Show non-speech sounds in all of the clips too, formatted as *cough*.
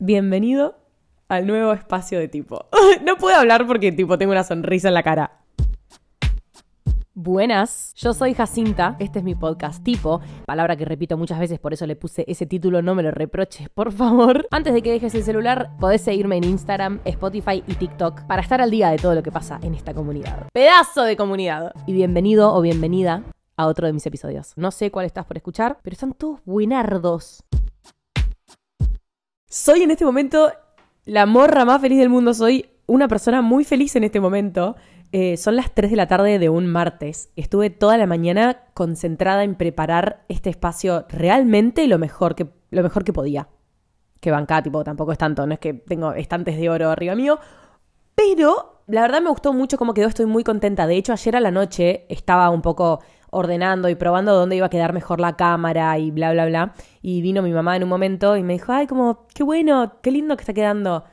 Bienvenido al nuevo espacio de tipo. *laughs* no puedo hablar porque tipo tengo una sonrisa en la cara. Buenas, yo soy Jacinta, este es mi podcast tipo, palabra que repito muchas veces, por eso le puse ese título, no me lo reproches, por favor. Antes de que dejes el celular, podés seguirme en Instagram, Spotify y TikTok para estar al día de todo lo que pasa en esta comunidad. Pedazo de comunidad. Y bienvenido o bienvenida a otro de mis episodios. No sé cuál estás por escuchar, pero están todos buenardos. Soy en este momento la morra más feliz del mundo. Soy una persona muy feliz en este momento. Eh, son las 3 de la tarde de un martes. Estuve toda la mañana concentrada en preparar este espacio realmente lo mejor que, lo mejor que podía. Que banca, tipo, tampoco es tanto, no es que tengo estantes de oro arriba mío. Pero la verdad me gustó mucho cómo quedó, estoy muy contenta. De hecho, ayer a la noche estaba un poco ordenando y probando dónde iba a quedar mejor la cámara y bla, bla, bla. Y vino mi mamá en un momento y me dijo, ay, como, qué bueno, qué lindo que está quedando.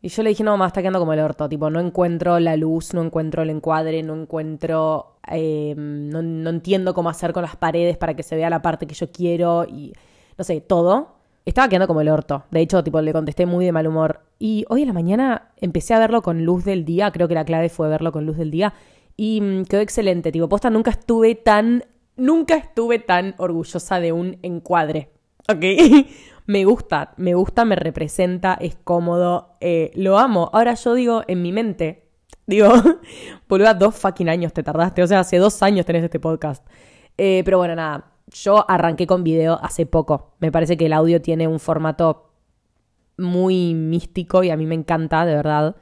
Y yo le dije, no, mamá, está quedando como el orto. Tipo, no encuentro la luz, no encuentro el encuadre, no encuentro. Eh, no, no entiendo cómo hacer con las paredes para que se vea la parte que yo quiero y. No sé, todo. Estaba quedando como el orto. De hecho, tipo, le contesté muy de mal humor. Y hoy en la mañana empecé a verlo con luz del día. Creo que la clave fue verlo con luz del día. Y mm, quedó excelente. Tipo, posta, nunca estuve tan. Nunca estuve tan orgullosa de un encuadre. ¿Ok? *laughs* me gusta, me gusta, me representa, es cómodo, eh, lo amo. Ahora yo digo en mi mente, *laughs* digo, a dos fucking años te tardaste, o sea, hace dos años tenés este podcast. Eh, pero bueno, nada, yo arranqué con video hace poco. Me parece que el audio tiene un formato muy místico y a mí me encanta, de verdad.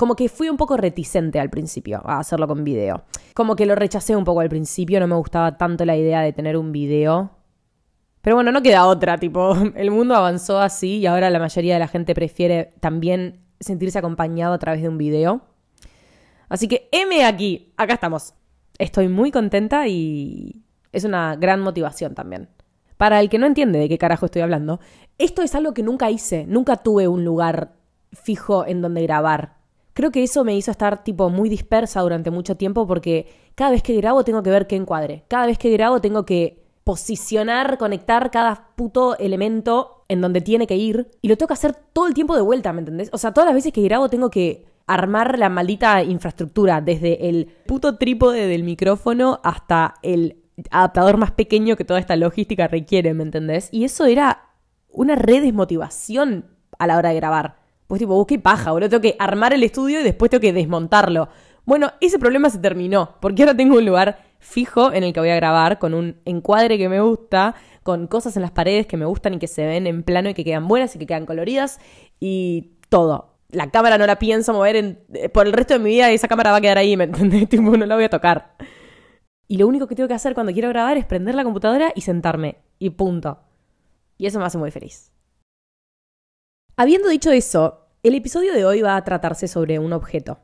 Como que fui un poco reticente al principio a hacerlo con video. Como que lo rechacé un poco al principio, no me gustaba tanto la idea de tener un video. Pero bueno, no queda otra, tipo, *laughs* el mundo avanzó así y ahora la mayoría de la gente prefiere también sentirse acompañado a través de un video. Así que M aquí, acá estamos. Estoy muy contenta y es una gran motivación también. Para el que no entiende de qué carajo estoy hablando, esto es algo que nunca hice, nunca tuve un lugar fijo en donde grabar. Creo que eso me hizo estar tipo muy dispersa durante mucho tiempo porque cada vez que grabo tengo que ver qué encuadre. Cada vez que grabo tengo que posicionar, conectar cada puto elemento en donde tiene que ir y lo tengo que hacer todo el tiempo de vuelta, ¿me entendés? O sea, todas las veces que grabo tengo que armar la maldita infraestructura, desde el puto trípode del micrófono hasta el adaptador más pequeño que toda esta logística requiere, ¿me entendés? Y eso era una redesmotivación a la hora de grabar. Pues tipo, busqué paja, boludo, tengo que armar el estudio y después tengo que desmontarlo. Bueno, ese problema se terminó, porque ahora tengo un lugar fijo en el que voy a grabar, con un encuadre que me gusta, con cosas en las paredes que me gustan y que se ven en plano y que quedan buenas y que quedan coloridas y todo. La cámara no la pienso mover eh, por el resto de mi vida, esa cámara va a quedar ahí, ¿me entendés? *laughs* Tipo, no la voy a tocar. Y lo único que tengo que hacer cuando quiero grabar es prender la computadora y sentarme. Y punto. Y eso me hace muy feliz. Habiendo dicho eso, el episodio de hoy va a tratarse sobre un objeto.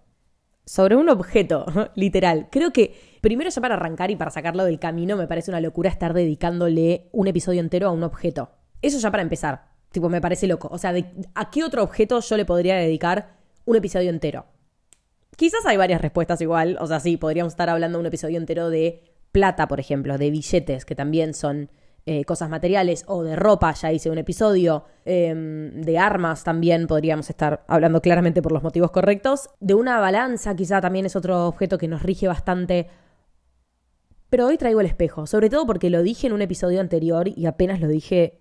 Sobre un objeto, *laughs* literal. Creo que primero ya para arrancar y para sacarlo del camino me parece una locura estar dedicándole un episodio entero a un objeto. Eso ya para empezar. Tipo, me parece loco. O sea, ¿a qué otro objeto yo le podría dedicar un episodio entero? Quizás hay varias respuestas igual. O sea, sí, podríamos estar hablando de un episodio entero de plata, por ejemplo, de billetes, que también son eh, cosas materiales, o de ropa, ya hice un episodio, em, de armas también podríamos estar hablando claramente por los motivos correctos. De una balanza, quizá también es otro objeto que nos rige bastante pero hoy traigo el espejo, sobre todo porque lo dije en un episodio anterior y apenas lo dije,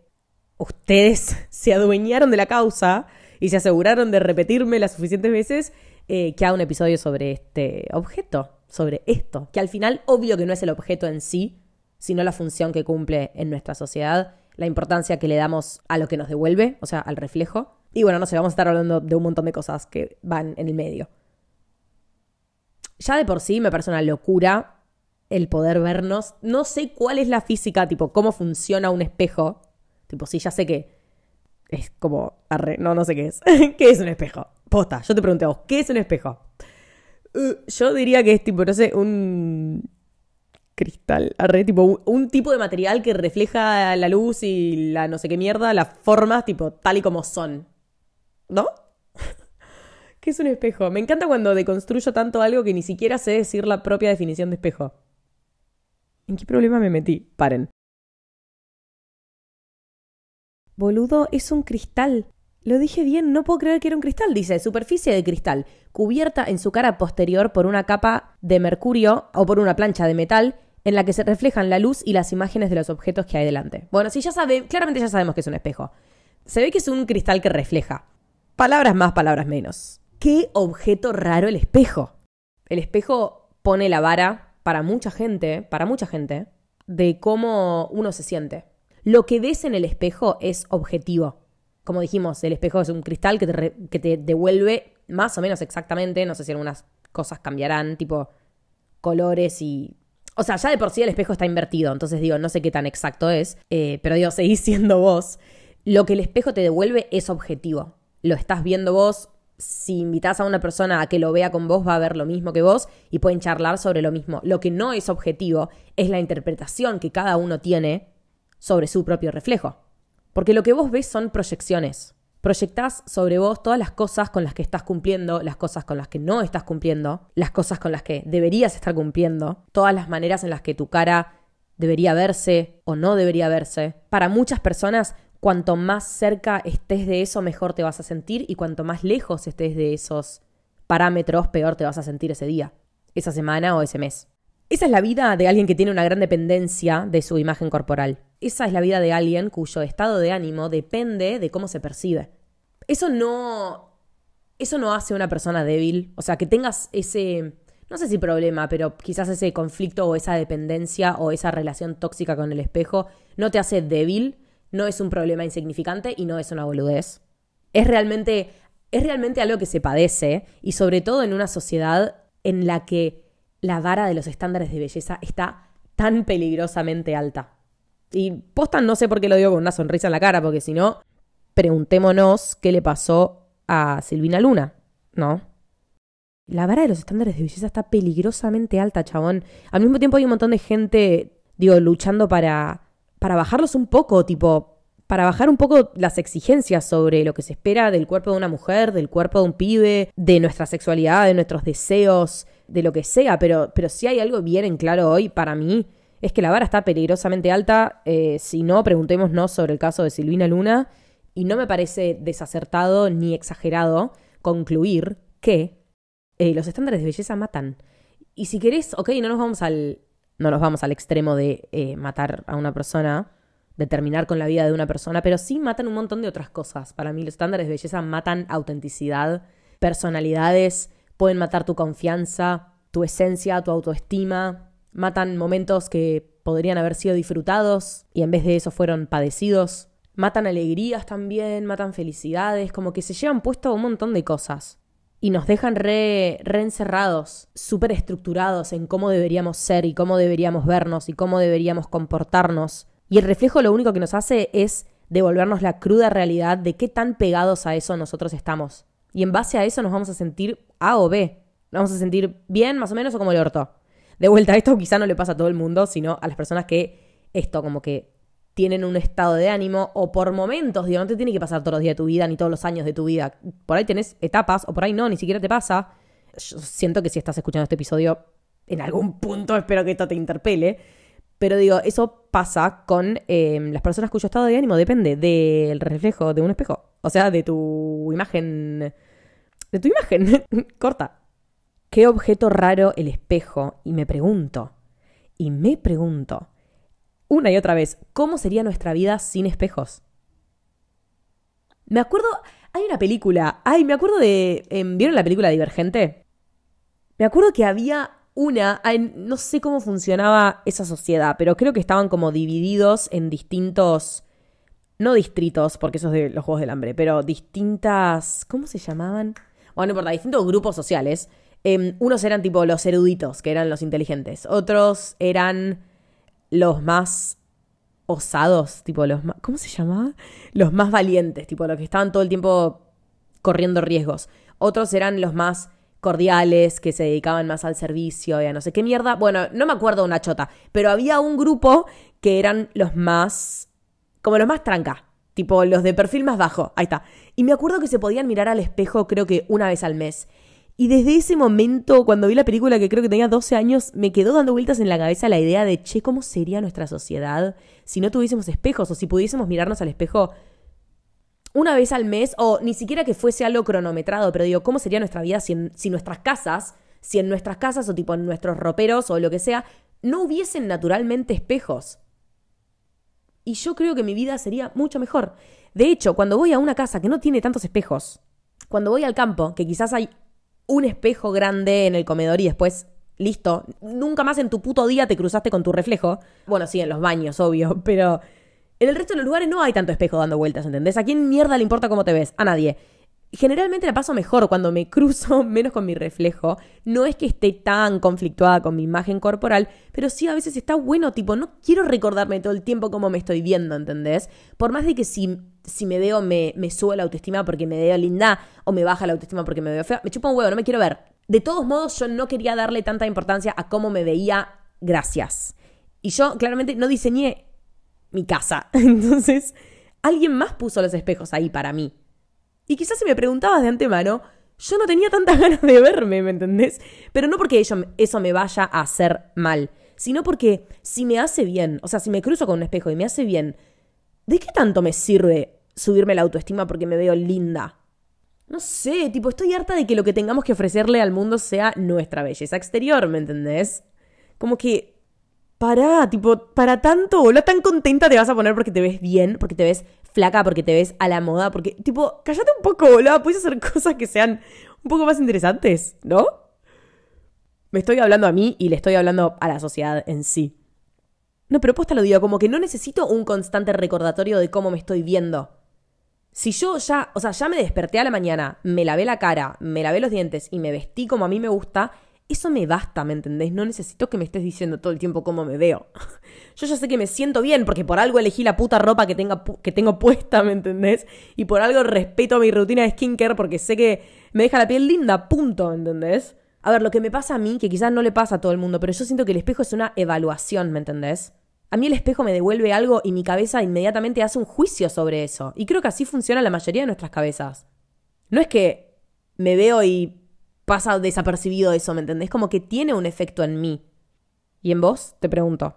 ustedes *laughs* se adueñaron de la causa y se aseguraron de repetirme las suficientes veces eh, que haga un episodio sobre este objeto, sobre esto, que al final obvio que no es el objeto en sí, sino la función que cumple en nuestra sociedad, la importancia que le damos a lo que nos devuelve, o sea, al reflejo. Y bueno, no sé, vamos a estar hablando de un montón de cosas que van en el medio. Ya de por sí me parece una locura el poder vernos. No sé cuál es la física, tipo, cómo funciona un espejo. Tipo, sí, ya sé que es como. no, no sé qué es. *laughs* ¿Qué es un espejo? Posta, yo te pregunté a vos, ¿qué es un espejo? Uh, yo diría que es tipo, no sé, un cristal, arre, tipo un, tipo de material que refleja la luz y la no sé qué mierda, las formas, tipo, tal y como son. ¿No? *laughs* ¿Qué es un espejo? Me encanta cuando deconstruyo tanto algo que ni siquiera sé decir la propia definición de espejo. ¿En qué problema me metí? Paren. Boludo, es un cristal. Lo dije bien, no puedo creer que era un cristal. Dice, superficie de cristal, cubierta en su cara posterior por una capa de mercurio o por una plancha de metal en la que se reflejan la luz y las imágenes de los objetos que hay delante. Bueno, si ya sabe, claramente ya sabemos que es un espejo. Se ve que es un cristal que refleja. Palabras más, palabras menos. ¿Qué objeto raro el espejo? El espejo pone la vara para mucha gente, para mucha gente, de cómo uno se siente. Lo que ves en el espejo es objetivo como dijimos, el espejo es un cristal que te, que te devuelve más o menos exactamente, no sé si algunas cosas cambiarán, tipo colores y... O sea, ya de por sí el espejo está invertido, entonces digo, no sé qué tan exacto es, eh, pero digo, *laughs* seguís siendo vos. Lo que el espejo te devuelve es objetivo. Lo estás viendo vos, si invitas a una persona a que lo vea con vos, va a ver lo mismo que vos y pueden charlar sobre lo mismo. Lo que no es objetivo es la interpretación que cada uno tiene sobre su propio reflejo. Porque lo que vos ves son proyecciones. Proyectás sobre vos todas las cosas con las que estás cumpliendo, las cosas con las que no estás cumpliendo, las cosas con las que deberías estar cumpliendo, todas las maneras en las que tu cara debería verse o no debería verse. Para muchas personas, cuanto más cerca estés de eso, mejor te vas a sentir y cuanto más lejos estés de esos parámetros, peor te vas a sentir ese día, esa semana o ese mes. Esa es la vida de alguien que tiene una gran dependencia de su imagen corporal. Esa es la vida de alguien cuyo estado de ánimo depende de cómo se percibe. Eso no. Eso no hace una persona débil. O sea, que tengas ese. No sé si problema, pero quizás ese conflicto o esa dependencia o esa relación tóxica con el espejo no te hace débil, no es un problema insignificante y no es una boludez. Es realmente, es realmente algo que se padece y sobre todo en una sociedad en la que la vara de los estándares de belleza está tan peligrosamente alta. Y posta no sé por qué lo digo con una sonrisa en la cara, porque si no, preguntémonos qué le pasó a Silvina Luna, ¿no? La vara de los estándares de belleza está peligrosamente alta, chabón. Al mismo tiempo hay un montón de gente, digo, luchando para, para bajarlos un poco, tipo, para bajar un poco las exigencias sobre lo que se espera del cuerpo de una mujer, del cuerpo de un pibe, de nuestra sexualidad, de nuestros deseos, de lo que sea, pero, pero si hay algo bien en claro hoy para mí, es que la vara está peligrosamente alta. Eh, si no, preguntémonos sobre el caso de Silvina Luna. Y no me parece desacertado ni exagerado concluir que eh, los estándares de belleza matan. Y si querés, ok, no nos vamos al, no nos vamos al extremo de eh, matar a una persona, de terminar con la vida de una persona, pero sí matan un montón de otras cosas. Para mí los estándares de belleza matan autenticidad, personalidades, pueden matar tu confianza, tu esencia, tu autoestima, matan momentos que podrían haber sido disfrutados y en vez de eso fueron padecidos, matan alegrías también, matan felicidades, como que se llevan puesto un montón de cosas y nos dejan re, reencerrados, súper estructurados en cómo deberíamos ser y cómo deberíamos vernos y cómo deberíamos comportarnos. Y el reflejo lo único que nos hace es devolvernos la cruda realidad de qué tan pegados a eso nosotros estamos. Y en base a eso nos vamos a sentir A o B. Nos vamos a sentir bien, más o menos, o como el orto. De vuelta, esto quizá no le pasa a todo el mundo, sino a las personas que esto, como que tienen un estado de ánimo o por momentos, digo, no te tiene que pasar todos los días de tu vida ni todos los años de tu vida. Por ahí tenés etapas o por ahí no, ni siquiera te pasa. Yo siento que si estás escuchando este episodio, en algún punto espero que esto te interpele. Pero digo, eso pasa con eh, las personas cuyo estado de ánimo depende del reflejo de un espejo. O sea, de tu imagen de tu imagen. *laughs* Corta. ¿Qué objeto raro el espejo? Y me pregunto, y me pregunto, una y otra vez, ¿cómo sería nuestra vida sin espejos? Me acuerdo, hay una película, ay, me acuerdo de, em, ¿vieron la película Divergente? Me acuerdo que había una, no sé cómo funcionaba esa sociedad, pero creo que estaban como divididos en distintos no distritos, porque eso es de los Juegos del Hambre, pero distintas, ¿cómo se llamaban? bueno, no importa, distintos grupos sociales. Em, unos eran tipo los eruditos, que eran los inteligentes. Otros eran los más osados, tipo los más, ¿cómo se llamaba? Los más valientes, tipo los que estaban todo el tiempo corriendo riesgos. Otros eran los más cordiales, que se dedicaban más al servicio y a no sé qué mierda. Bueno, no me acuerdo una chota, pero había un grupo que eran los más, como los más tranca, tipo los de perfil más bajo, ahí está. Y me acuerdo que se podían mirar al espejo creo que una vez al mes. Y desde ese momento, cuando vi la película que creo que tenía 12 años, me quedó dando vueltas en la cabeza la idea de, che, ¿cómo sería nuestra sociedad si no tuviésemos espejos o si pudiésemos mirarnos al espejo una vez al mes, o ni siquiera que fuese algo cronometrado, pero digo, ¿cómo sería nuestra vida si, si nuestras casas, si en nuestras casas o tipo en nuestros roperos o lo que sea, no hubiesen naturalmente espejos? Y yo creo que mi vida sería mucho mejor. De hecho, cuando voy a una casa que no tiene tantos espejos, cuando voy al campo, que quizás hay un espejo grande en el comedor y después, listo, nunca más en tu puto día te cruzaste con tu reflejo. Bueno, sí, en los baños, obvio, pero en el resto de los lugares no hay tanto espejo dando vueltas, ¿entendés? ¿A quién mierda le importa cómo te ves? A nadie. Generalmente la paso mejor cuando me cruzo *laughs* menos con mi reflejo. No es que esté tan conflictuada con mi imagen corporal, pero sí a veces está bueno, tipo, no quiero recordarme todo el tiempo cómo me estoy viendo, ¿entendés? Por más de que si, si me veo me, me sube la autoestima porque me veo linda o me baja la autoestima porque me veo fea, me chupa un huevo, no me quiero ver. De todos modos, yo no quería darle tanta importancia a cómo me veía gracias. Y yo claramente no diseñé mi casa. *laughs* Entonces, alguien más puso los espejos ahí para mí. Y quizás si me preguntabas de antemano, yo no tenía tantas *laughs* ganas de verme, ¿me entendés? Pero no porque eso me vaya a hacer mal, sino porque si me hace bien, o sea, si me cruzo con un espejo y me hace bien, ¿de qué tanto me sirve subirme la autoestima porque me veo linda? No sé, tipo, estoy harta de que lo que tengamos que ofrecerle al mundo sea nuestra belleza exterior, ¿me entendés? Como que Pará, tipo, para tanto, boludo, tan contenta te vas a poner porque te ves bien, porque te ves flaca, porque te ves a la moda, porque, tipo, cállate un poco, boludo, puedes hacer *laughs* cosas que sean un poco más interesantes, ¿no? Me estoy hablando a mí y le estoy hablando a la sociedad en sí. No, pero posta lo digo, como que no necesito un constante recordatorio de cómo me estoy viendo. Si yo ya, o sea, ya me desperté a la mañana, me lavé la cara, me lavé los dientes y me vestí como a mí me gusta, eso me basta, ¿me entendés? No necesito que me estés diciendo todo el tiempo cómo me veo. *laughs* Yo ya sé que me siento bien porque por algo elegí la puta ropa que, tenga, que tengo puesta, ¿me entendés? Y por algo respeto mi rutina de skincare porque sé que me deja la piel linda, punto, ¿entendés? A ver, lo que me pasa a mí, que quizás no le pasa a todo el mundo, pero yo siento que el espejo es una evaluación, ¿me entendés? A mí el espejo me devuelve algo y mi cabeza inmediatamente hace un juicio sobre eso. Y creo que así funciona la mayoría de nuestras cabezas. No es que me veo y pasa desapercibido eso, ¿me entendés? Como que tiene un efecto en mí. ¿Y en vos? Te pregunto.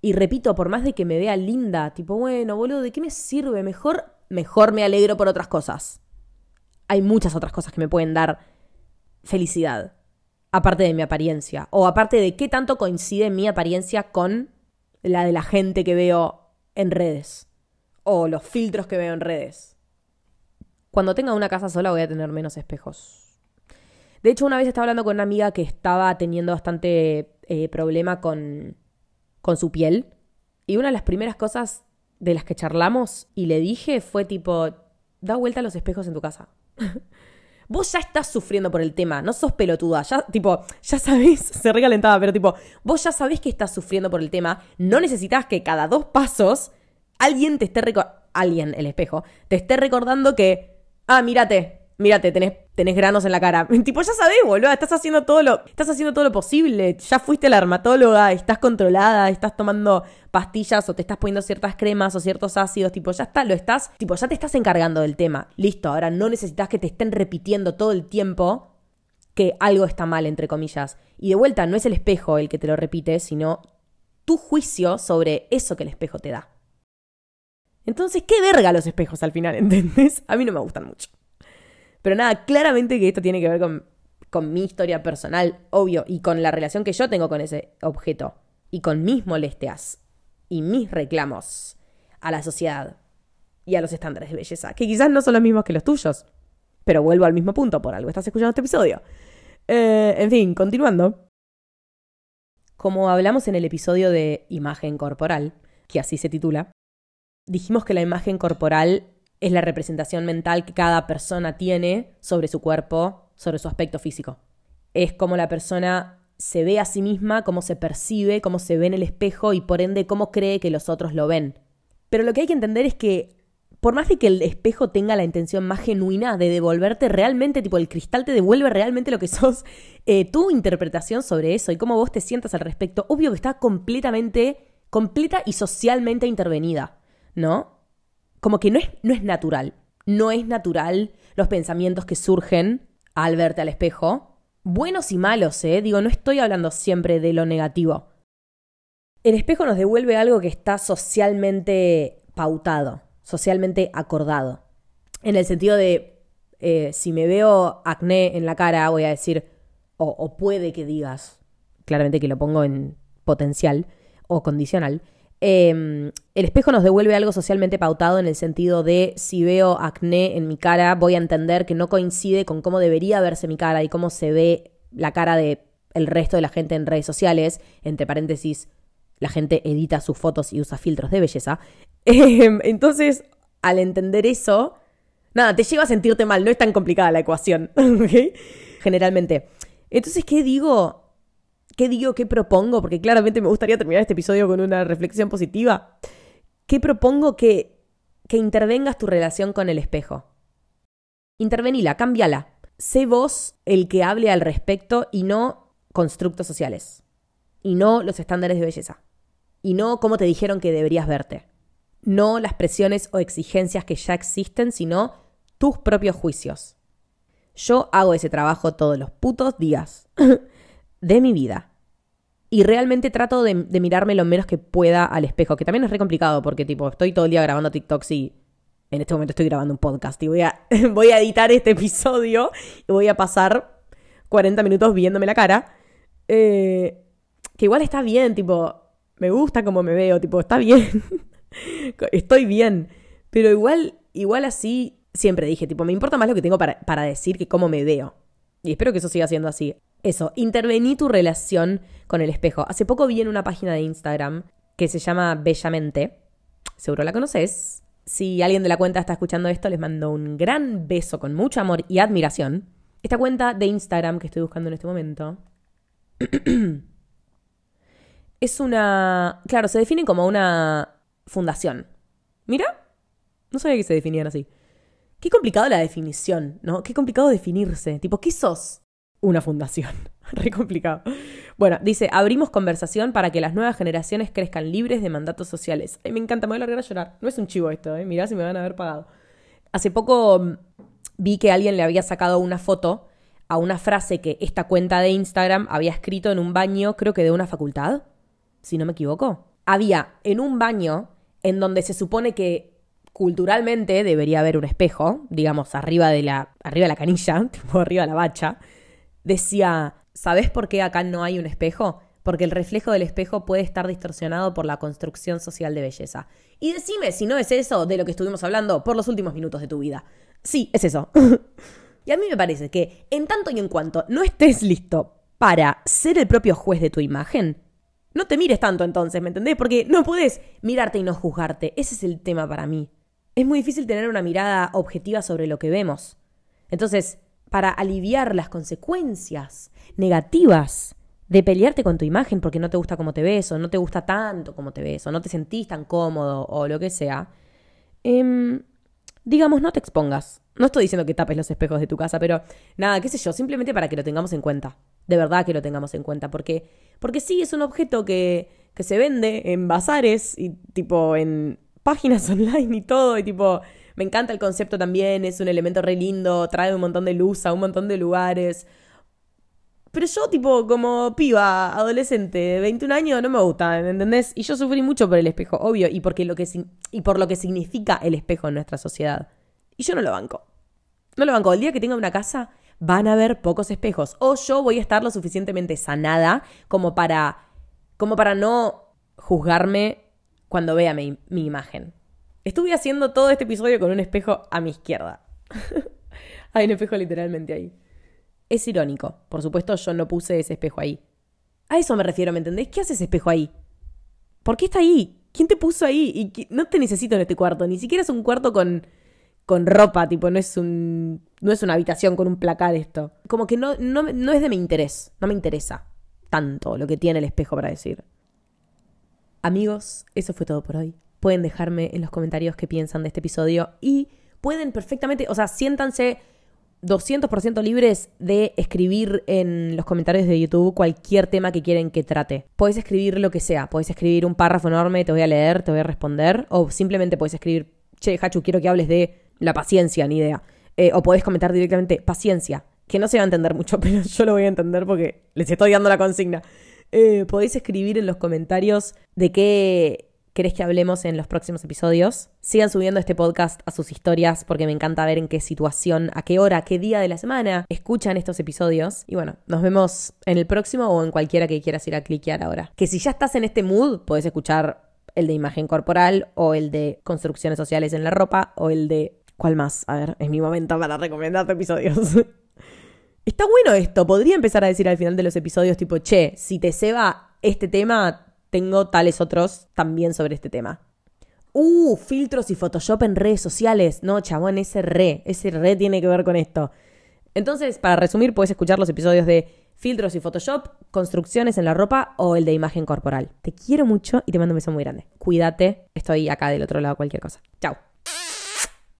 Y repito, por más de que me vea linda, tipo, bueno, boludo, ¿de qué me sirve? Mejor, mejor me alegro por otras cosas. Hay muchas otras cosas que me pueden dar felicidad, aparte de mi apariencia, o aparte de qué tanto coincide mi apariencia con la de la gente que veo en redes, o los filtros que veo en redes. Cuando tenga una casa sola voy a tener menos espejos. De hecho, una vez estaba hablando con una amiga que estaba teniendo bastante eh, problema con, con su piel. Y una de las primeras cosas de las que charlamos y le dije fue tipo, da vuelta a los espejos en tu casa. *laughs* vos ya estás sufriendo por el tema, no sos pelotuda, ya, tipo, ya sabés, *laughs* se recalentada, pero tipo, vos ya sabés que estás sufriendo por el tema, no necesitas que cada dos pasos alguien te esté alguien, el espejo, te esté recordando que, ah, mírate, mírate, tenés, granos en la cara. *laughs* tipo, ya sabés, boludo, estás haciendo todo lo, estás haciendo todo lo posible. Ya fuiste a la dermatóloga, estás controlada, estás tomando pastillas o te estás poniendo ciertas cremas o ciertos ácidos, tipo, ya está, lo estás, tipo, ya te estás encargando del tema. Listo, ahora no necesitas que te estén repitiendo todo el tiempo que algo está mal, entre comillas. Y de vuelta, no es el espejo el que te lo repite, sino tu juicio sobre eso que el espejo te da. Entonces, ¿qué verga los espejos al final? *laughs* ¿Entendés? A mí no me gustan mucho. Pero nada, claramente que esto tiene que ver con, con mi historia personal, obvio, y con la relación que yo tengo con ese objeto, y con mis molestias, y mis reclamos a la sociedad y a los estándares de belleza, que quizás no son los mismos que los tuyos. Pero vuelvo al mismo punto, por algo estás escuchando este episodio. Eh, en fin, continuando. Como hablamos en el episodio de imagen corporal, que así se titula, dijimos que la imagen corporal es la representación mental que cada persona tiene sobre su cuerpo, sobre su aspecto físico. Es como la persona se ve a sí misma, cómo se percibe, cómo se ve en el espejo y por ende cómo cree que los otros lo ven. Pero lo que hay que entender es que por más de que el espejo tenga la intención más genuina de devolverte realmente, tipo el cristal te devuelve realmente lo que *laughs* sos, eh, tu interpretación sobre eso y cómo vos te sientas al respecto, obvio que está completamente, completa y socialmente intervenida, ¿no? Como que no es, no es natural. No es natural los pensamientos que surgen al verte al espejo. Buenos y malos, ¿eh? Digo, no estoy hablando siempre de lo negativo. El espejo nos devuelve algo que está socialmente pautado, socialmente acordado. En el sentido de, eh, si me veo acné en la cara, voy a decir, o puede que digas, claramente que lo pongo en potencial o condicional, Em, el espejo nos devuelve algo socialmente pautado en el sentido de si veo acné en mi cara, voy a entender que no coincide con cómo debería verse mi cara y cómo se ve la cara de el resto de la gente en redes sociales, entre paréntesis, la gente edita sus fotos y usa filtros de belleza. *laughs* Em, entonces, al entender eso, nada, te lleva a sentirte mal, no es tan complicada la ecuación, *laughs* Generalmente. Entonces, ¿qué digo? ¿Qué digo? ¿Qué propongo? Porque claramente me gustaría terminar este episodio con una reflexión positiva. ¿Qué propongo que, que intervengas tu relación con el espejo? Intervenila, cámbiala. Sé vos el que hable al respecto y no constructos sociales. Y no los estándares de belleza. Y no cómo te dijeron que deberías verte. No las presiones o exigencias que ya existen, sino tus propios juicios. Yo hago ese trabajo todos los putos días *laughs* de mi vida. Y realmente trato de, mirarme lo menos que pueda al espejo, que también es re complicado porque tipo, estoy todo el día grabando TikToks y en este momento estoy grabando un podcast y voy a, *laughs* voy a editar este episodio y voy a pasar 40 minutos viéndome la cara. Eh, que igual está bien, tipo, me gusta como me veo, tipo, está bien. *laughs* estoy bien. Pero igual, igual así, siempre dije, tipo, me importa más lo que tengo para, para decir que cómo me veo. Y espero que eso siga siendo así. Eso, intervení tu relación con el espejo. Hace poco vi en una página de Instagram que se llama Bellamente. Seguro la conoces. Si alguien de la cuenta está escuchando esto, les mando un gran beso con mucho amor y admiración. Esta cuenta de Instagram que estoy buscando en este momento *clears throat* es una... Claro, se define como una fundación. Mira, no sabía que se definían así. Qué complicado la definición, ¿no? Qué complicado definirse. Tipo, ¿qué sos? Una fundación. *laughs* Re complicado. Bueno, dice, abrimos conversación para que las nuevas generaciones crezcan libres de mandatos sociales. Ay, me encanta, me voy a largar a llorar. No es un chivo esto, ¿eh? Mirá si me van a haber pagado. Hace poco mm, vi que alguien le había sacado una foto a una frase que esta cuenta de Instagram había escrito en un baño, creo que de una facultad, si no me equivoco. Había en un baño en donde se supone que culturalmente debería haber un espejo, digamos, arriba de la, arriba de la canilla, *laughs* tipo arriba de la bacha decía, ¿sabes por qué acá no hay un espejo? Porque el reflejo del espejo puede estar distorsionado por la construcción social de belleza. Y decime si no es eso de lo que estuvimos hablando por los últimos minutos de tu vida. Sí, es eso. *laughs* y a mí me parece que en tanto y en cuanto no estés listo para ser el propio juez de tu imagen, no te mires tanto entonces, ¿me entendés? Porque no puedes mirarte y no juzgarte. Ese es el tema para mí. Es muy difícil tener una mirada objetiva sobre lo que vemos. Entonces, para aliviar las consecuencias negativas de pelearte con tu imagen porque no te gusta cómo te ves o no te gusta tanto como te ves o no te sentís tan cómodo o lo que sea, em, digamos, no te expongas. No estoy diciendo que tapes los espejos de tu casa, pero nada, qué sé yo, simplemente para que lo tengamos en cuenta. De verdad que lo tengamos en cuenta, porque, porque sí, es un objeto que, que se vende en bazares y tipo en páginas *laughs* online y todo, y tipo, me encanta el concepto también, es un elemento re lindo, trae un montón de luz a un montón de lugares. Pero yo, tipo, como piba, adolescente, de 21 años, no me gusta, ¿entendés? Y yo sufrí mucho por el espejo, obvio, y, por lo que significa el espejo en nuestra sociedad. Y yo no lo banco. No lo banco. El día que tenga una casa, van a haber pocos espejos. O yo voy a estar lo suficientemente sanada como para, como para no juzgarme cuando vea mi imagen. Estuve haciendo todo este episodio con un espejo a mi izquierda. *laughs* Hay un espejo literalmente ahí. Es irónico. Por supuesto, yo no puse ese espejo ahí. A eso me refiero, ¿me entendés? ¿Qué hace ese espejo ahí? ¿Por qué está ahí? ¿Quién te puso ahí? Y no te necesito en este cuarto. Ni siquiera es un cuarto con, con ropa, tipo, no es un. no es una habitación con un placar esto. Como que no, no, no es de mi interés. No me interesa tanto lo que tiene el espejo para decir. Amigos, eso fue todo por hoy pueden dejarme en los comentarios qué piensan de este episodio y pueden perfectamente, o sea, siéntanse 200% libres de escribir en los comentarios de YouTube cualquier tema que quieren que trate. Puedes escribir lo que sea, puedes escribir un párrafo enorme, te voy a leer, te voy a responder, o simplemente puedes escribir, che, Hachu, quiero que hables de la paciencia, ni idea. Eh, o podés comentar directamente, paciencia, que no se va a entender mucho, *laughs* pero yo lo voy a entender porque les estoy dando la consigna. Eh, podéis escribir en los comentarios de qué querés que hablemos en los próximos episodios. Sigan subiendo este podcast a sus historias porque me encanta ver en qué situación, a qué hora, qué día de la semana escuchan estos episodios. Y bueno, nos vemos en el próximo o en cualquiera que quieras ir a cliquear ahora. Que si ya estás en este mood, podés escuchar el de imagen corporal o el de construcciones sociales en la ropa o el de... ¿Cuál más? A ver, es mi momento para recomendarte episodios. *laughs* Está bueno esto, podría empezar a decir al final de los episodios tipo, che, si te ceba este tema, tengo tales otros también sobre este tema. Uh, filtros y Photoshop en redes sociales. No, chabón, ese re, ese re tiene que ver con esto. Entonces, para resumir, puedes escuchar los episodios de filtros y Photoshop, construcciones en la ropa o el de imagen corporal. Te quiero mucho y te mando un beso muy grande. Cuídate, estoy acá del otro lado cualquier cosa. Chao.